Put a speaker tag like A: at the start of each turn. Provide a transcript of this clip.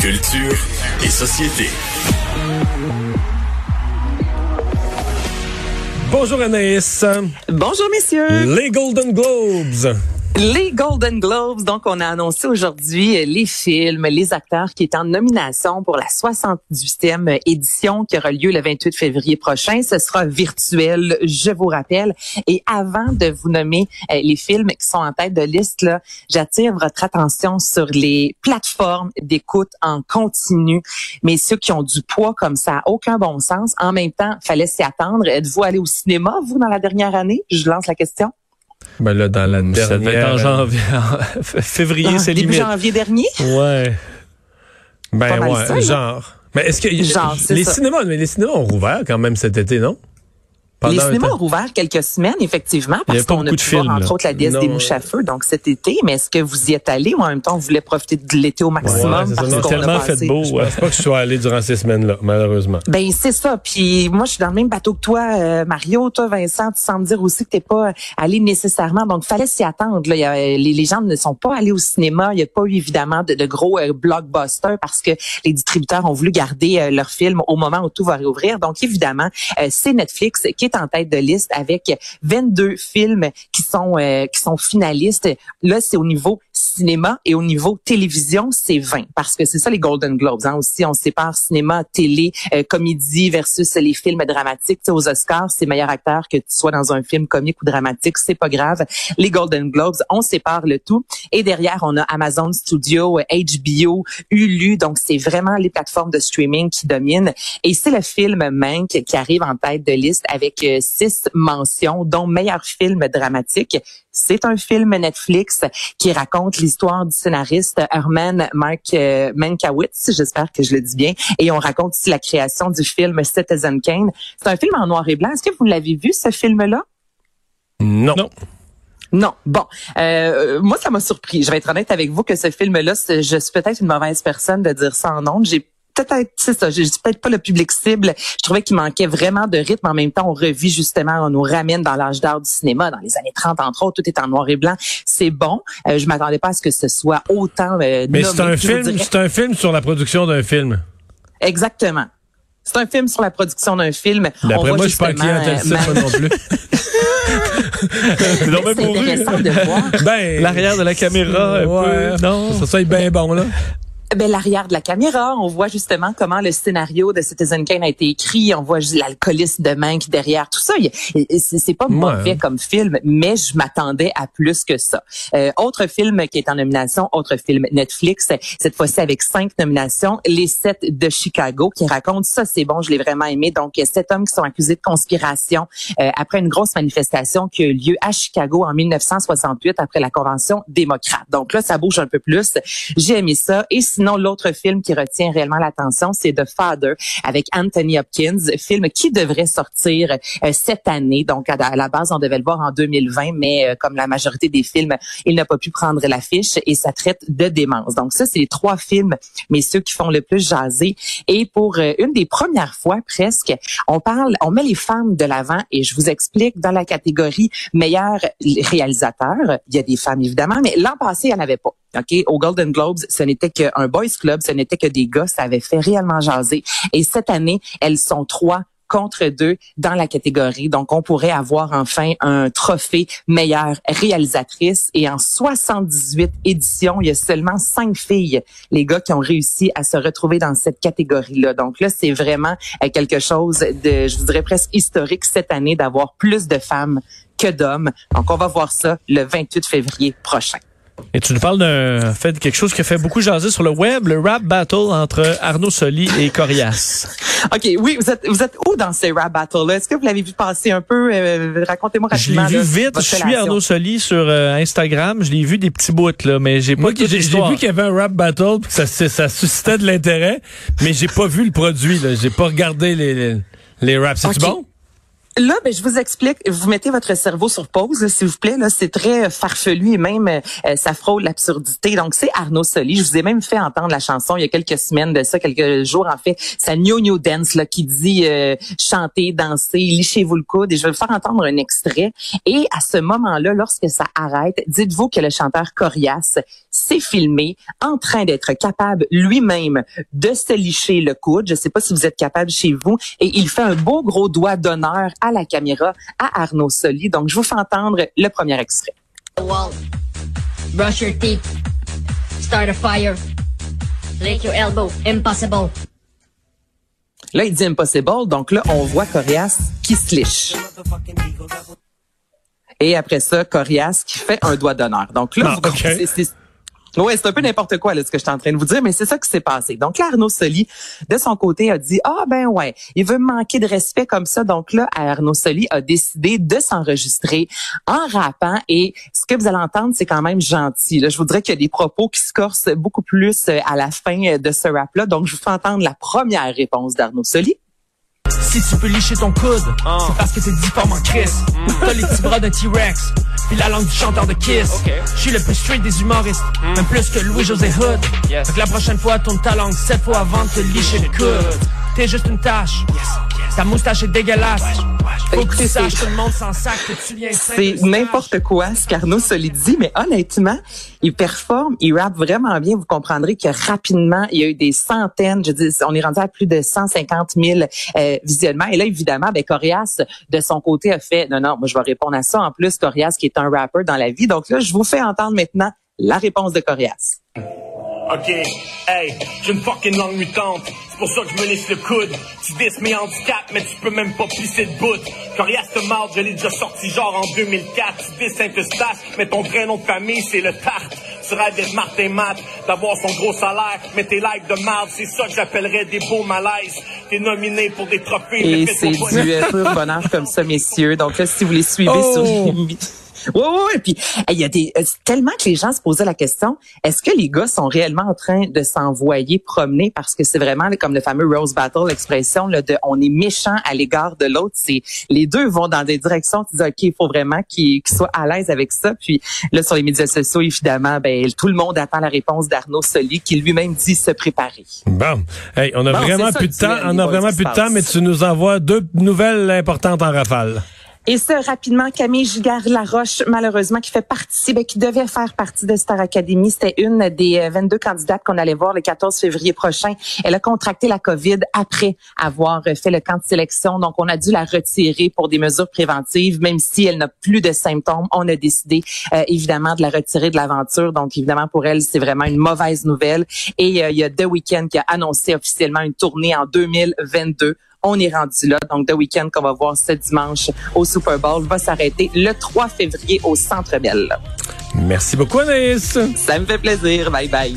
A: Culture et société.
B: Bonjour Anaïs.
C: Bonjour messieurs.
B: Les Golden Globes.
C: Les Golden Globes, donc on a annoncé aujourd'hui les films, les acteurs qui étaient en nomination pour la 78e édition qui aura lieu le 28 février prochain. Ce sera virtuel, je vous rappelle. Et avant de vous nommer euh, les films qui sont en tête de liste, là, j'attire votre attention sur les plateformes d'écoute en continu. Mais ceux qui ont du poids comme ça, aucun bon sens. En même temps, fallait s'y attendre. Êtes-vous allé au cinéma, vous, dans la dernière année? Je lance la question.
B: Ben là, dans la
D: Ça devait être en
B: dernière...
D: janvier, en février,
C: Ah,
D: c'est
C: début
D: limite.
C: janvier dernier?
D: Ouais.
B: Ben ouais,
C: ça,
B: genre. Mais est-ce que
C: Genre, c'est
B: les
C: ça.
B: cinémas, mais les cinémas ont rouvert quand même cet été, non?
C: Les
B: Pendant
C: cinémas ont rouvert quelques semaines, effectivement, parce qu'on a pu voir,
D: films,
C: entre
D: là.
C: autres, la déesse des mouches à feu, donc cet été. Mais est-ce que vous y êtes allé ou en même temps, vous voulez profiter de l'été au maximum?
B: Ouais, c'est ça.
C: parce qu'on a
D: tellement
C: passé-
D: fait beau.
B: Je
D: ouais.
B: pense pas que je sois allé durant ces semaines-là, malheureusement.
C: Ben c'est ça. Puis moi, je suis dans le même bateau que toi, euh, Mario. Toi, Vincent, tu sembles dire aussi que t'es pas allé nécessairement. Donc, fallait s'y attendre. Là. Il y a- les, les gens ne sont pas allés au cinéma. Il n'y a pas eu évidemment de, de gros euh, blockbusters parce que les distributeurs ont voulu garder euh, leurs films au moment où tout va réouvrir. Donc, évidemment, euh, c'est Netflix qui est en tête de liste avec 22 films qui sont euh, qui sont finalistes. Là, c'est au niveau cinéma et au niveau télévision, c'est 20 parce que c'est ça les Golden Globes. Hein, aussi, on sépare cinéma, télé, euh, comédie versus les films dramatiques. Tu sais, aux Oscars, c'est meilleur acteur que tu sois dans un film comique ou dramatique, c'est pas grave. Les Golden Globes, on sépare le tout. Et derrière, on a Amazon Studio, HBO, Hulu. Donc, c'est vraiment les plateformes de streaming qui dominent. Et c'est le film Mank qui arrive en tête de liste avec six mentions, dont meilleur film dramatique. C'est un film Netflix qui raconte l'histoire du scénariste Herman Mark euh, Mankiewicz, j'espère que je le dis bien, et on raconte aussi la création du film Citizen Kane. C'est un film en noir et blanc. Est-ce que vous l'avez vu ce film-là?
B: Non.
D: Non.
C: Non. Bon, euh, moi, ça m'a surpris. Je vais être honnête avec vous que ce film-là, je suis peut-être une mauvaise personne de dire ça en ondes. J'ai peut-être, c'est ça, je suis peut-être pas le public cible. Je trouvais qu'il manquait vraiment de rythme. En même temps, on revit justement, on nous ramène dans l'âge d'or du cinéma, dans les années 30 entre autres, tout est en noir et blanc. C'est bon. Euh, je m'attendais pas à ce que ce soit autant euh,
B: Mais c'est un film, c'est un film sur la production d'un film.
C: Exactement. C'est un film sur la production d'un film.
B: D'après moi, je suis pas un
C: justement,
B: client tel
C: euh,
B: moi non plus.
D: C'est
C: intéressant de voir.
B: Ben,
D: L'arrière de la caméra, un
B: ouais,
D: peu. Non.
B: Ça, ça est bien bon, là.
C: Ben, l'arrière de la caméra, on voit justement comment le scénario de Citizen Kane a été écrit. On voit juste l'alcoolisme de Mank derrière tout ça. C'est pas mauvais comme film, mais je m'attendais à plus que ça. Euh, autre film qui est en nomination, autre film Netflix, cette fois-ci avec cinq nominations, Les Sept de Chicago, qui raconte ça, c'est bon, je l'ai vraiment aimé. Donc, sept hommes qui sont accusés de conspiration euh, après une grosse manifestation qui a eu lieu à Chicago en 1968 après la Convention démocrate. Donc là, ça bouge un peu plus. J'ai aimé ça. Et sinon, l'autre film qui retient réellement l'attention, c'est The Father avec Anthony Hopkins, film qui devrait sortir euh, cette année. Donc, à, à la base, on devait le voir en 2020, mais euh, comme la majorité des films, il n'a pas pu prendre l'affiche et ça traite de démence. Donc, ça, c'est les trois films, mais ceux qui font le plus jaser. Et pour euh, une des premières fois presque, on parle, on met les femmes de l'avant et je vous explique dans la catégorie meilleur réalisateur. Il y a des femmes évidemment, mais l'an passé, il n'y en avait pas. OK, au Golden Globes, ce n'était qu'un boys club, ce n'était que des gars, ça avait fait réellement jaser. Et cette année, elles sont trois contre deux dans la catégorie. Donc, on pourrait avoir enfin un trophée meilleure réalisatrice. Et en 78 éditions, il y a seulement cinq filles, les gars, qui ont réussi à se retrouver dans cette catégorie-là. Donc là, c'est vraiment euh, quelque chose de, je vous dirais presque historique cette année d'avoir plus de femmes que d'hommes. Donc, on va voir ça le 28 février prochain.
D: Et tu nous parles d'un fait de quelque chose qui a fait beaucoup jaser sur le web, le rap battle entre Arnaud Soli et Corias.
C: OK, oui, vous êtes, vous êtes où dans ces rap battles-là? Est-ce que vous l'avez vu passer un peu? Euh, Racontez-moi
D: Je l'ai
C: rapidement.
D: vu
C: là,
D: vite. Je suis
C: relation.
D: Arnaud Soli sur euh, Instagram. Je l'ai vu des petits bouts là, mais j'ai pas
B: j'ai vu qu'il y avait un rap battle, puis que ça, c'est- ça suscitait de l'intérêt, mais j'ai pas vu le produit. là. J'ai pas regardé les, les, les raps. C'est-tu
C: Ok.
B: bon?
C: Là, ben, je vous explique. Vous mettez votre cerveau sur pause, s'il vous plaît. Là, c'est très farfelu et même euh, ça frôle l'absurdité. Donc, c'est Arnaud Soli. Je vous ai même fait entendre la chanson il y a quelques semaines de ça, quelques jours en fait. Sa New New Dance là, qui dit euh, chanter, danser, lichez-vous le coude. Et je vais vous faire entendre un extrait. Et à ce moment-là, lorsque ça arrête, dites-vous que le chanteur Corias s'est filmé en train d'être capable lui-même de se licher le coude. Je ne sais pas si vous êtes capable chez vous. Et il fait un beau gros doigt d'honneur à la caméra à Arnaud Soli. Donc, je vous fais entendre le premier extrait.
E: Wall. Brush your teeth. Start a fire. Lick your elbow. Impossible.
C: Là, il dit impossible. Donc là, on voit Corias qui se liche. Et après ça, Corias qui fait un doigt d'honneur. Donc là,
B: Ah,
C: vous
B: ok.
C: comprenez, c'est- oui, c'est un peu n'importe quoi là, ce que je suis en train de vous dire, mais c'est ça qui s'est passé. Donc là, Arnaud Soli, de son côté, a dit ah ben ouais, il veut me manquer de respect comme ça. Donc là, Arnaud Soli a décidé de s'enregistrer en rappant et ce que vous allez entendre, c'est quand même gentil. Là, je voudrais qu'il y ait des propos qui se corsent beaucoup plus euh, à la fin euh, de ce rap-là. Donc je vous fais entendre la première réponse d'Arnaud Soli.
F: Si tu peux licher ton coude, c'est parce que t'es difforme en Chris. T'as les petits bras d'un T-Rex, puis la langue du chanteur de Kiss. Je suis le plus straight des humoristes, même plus que Louis-José Hood. Fait que la prochaine fois, tourne ta langue sept fois avant de te licher le coude. T'es juste une tâche. Ta moustache est dégueulasse. Faut que tu saches, tout le monde s'en sac que tu viens
C: C'est n'importe quoi ce qu'Arnaud Soli dit, mais honnêtement, il performe, il rappe vraiment bien. Vous comprendrez que rapidement, il y a eu des centaines, je dis, on est rendu à plus de 150 000 euh, visionnements. Et là, évidemment, ben, Corias, de son côté, a fait, non, non, moi, je vais répondre à ça. En plus, Corias, qui est un rappeur dans la vie. Donc là, je vous fais entendre maintenant la réponse de Corias.
G: Ok, hey, j'ai une fucking langue mutante. C'est pour ça que je me laisse le coude. Tu dis mes handicaps, mais tu peux même pas pisser de bout. Corias te marde, je l'ai déjà sorti genre en 2004. Tu dis Saint-Eustache, mais ton vrai nom de famille, c'est le tarte. Tu rêves d'être Martin Matt, d'avoir son gros salaire, mais tes likes de marde, c'est ça que j'appellerais des beaux malaises. T'es nominé pour des trophées,
C: Et
G: mais
C: c'est du pur bonheur comme ça, messieurs. Donc là, si vous les suivez
B: Oh!
C: sur les... Ouais, ouais, ouais. Puis il y a des euh, tellement que les gens se posaient la question est-ce que les gars sont réellement en train de s'envoyer promener? Parce que c'est vraiment comme le fameux rose battle, l'expression là, de on est méchant à l'égard de l'autre. C'est les deux vont dans des directions. Tu dis ok, il faut vraiment qu'ils soient à l'aise avec ça. Puis là sur les médias sociaux, évidemment, ben tout le monde attend la réponse d'Arnaud Soli qui lui-même dit se préparer.
B: Bon. Hey, on a
C: Bon,
B: vraiment plus de temps. On a vraiment plus de temps, mais tu nous envoies deux nouvelles importantes en rafale.
C: Et ça, rapidement, Camille Gigard-Laroche, malheureusement, qui fait partie, ben, qui devait faire partie de Star Academy. C'était une des euh, 22 candidates qu'on allait voir le 14 février prochain. Elle a contracté la COVID après avoir euh, fait le camp de sélection. Donc, on a dû la retirer pour des mesures préventives, même si elle n'a plus de symptômes. On a décidé, euh, évidemment, de la retirer de l'aventure. Donc, évidemment, pour elle, c'est vraiment une mauvaise nouvelle. Et euh, il y a The Weeknd qui a annoncé officiellement une tournée en 2022. On est rendu là. Donc, The Weeknd qu'on va voir ce dimanche au Super Bowl va s'arrêter le 3 février au Centre Bell.
B: Merci beaucoup, Anaïs.
C: Ça me fait plaisir. Bye bye.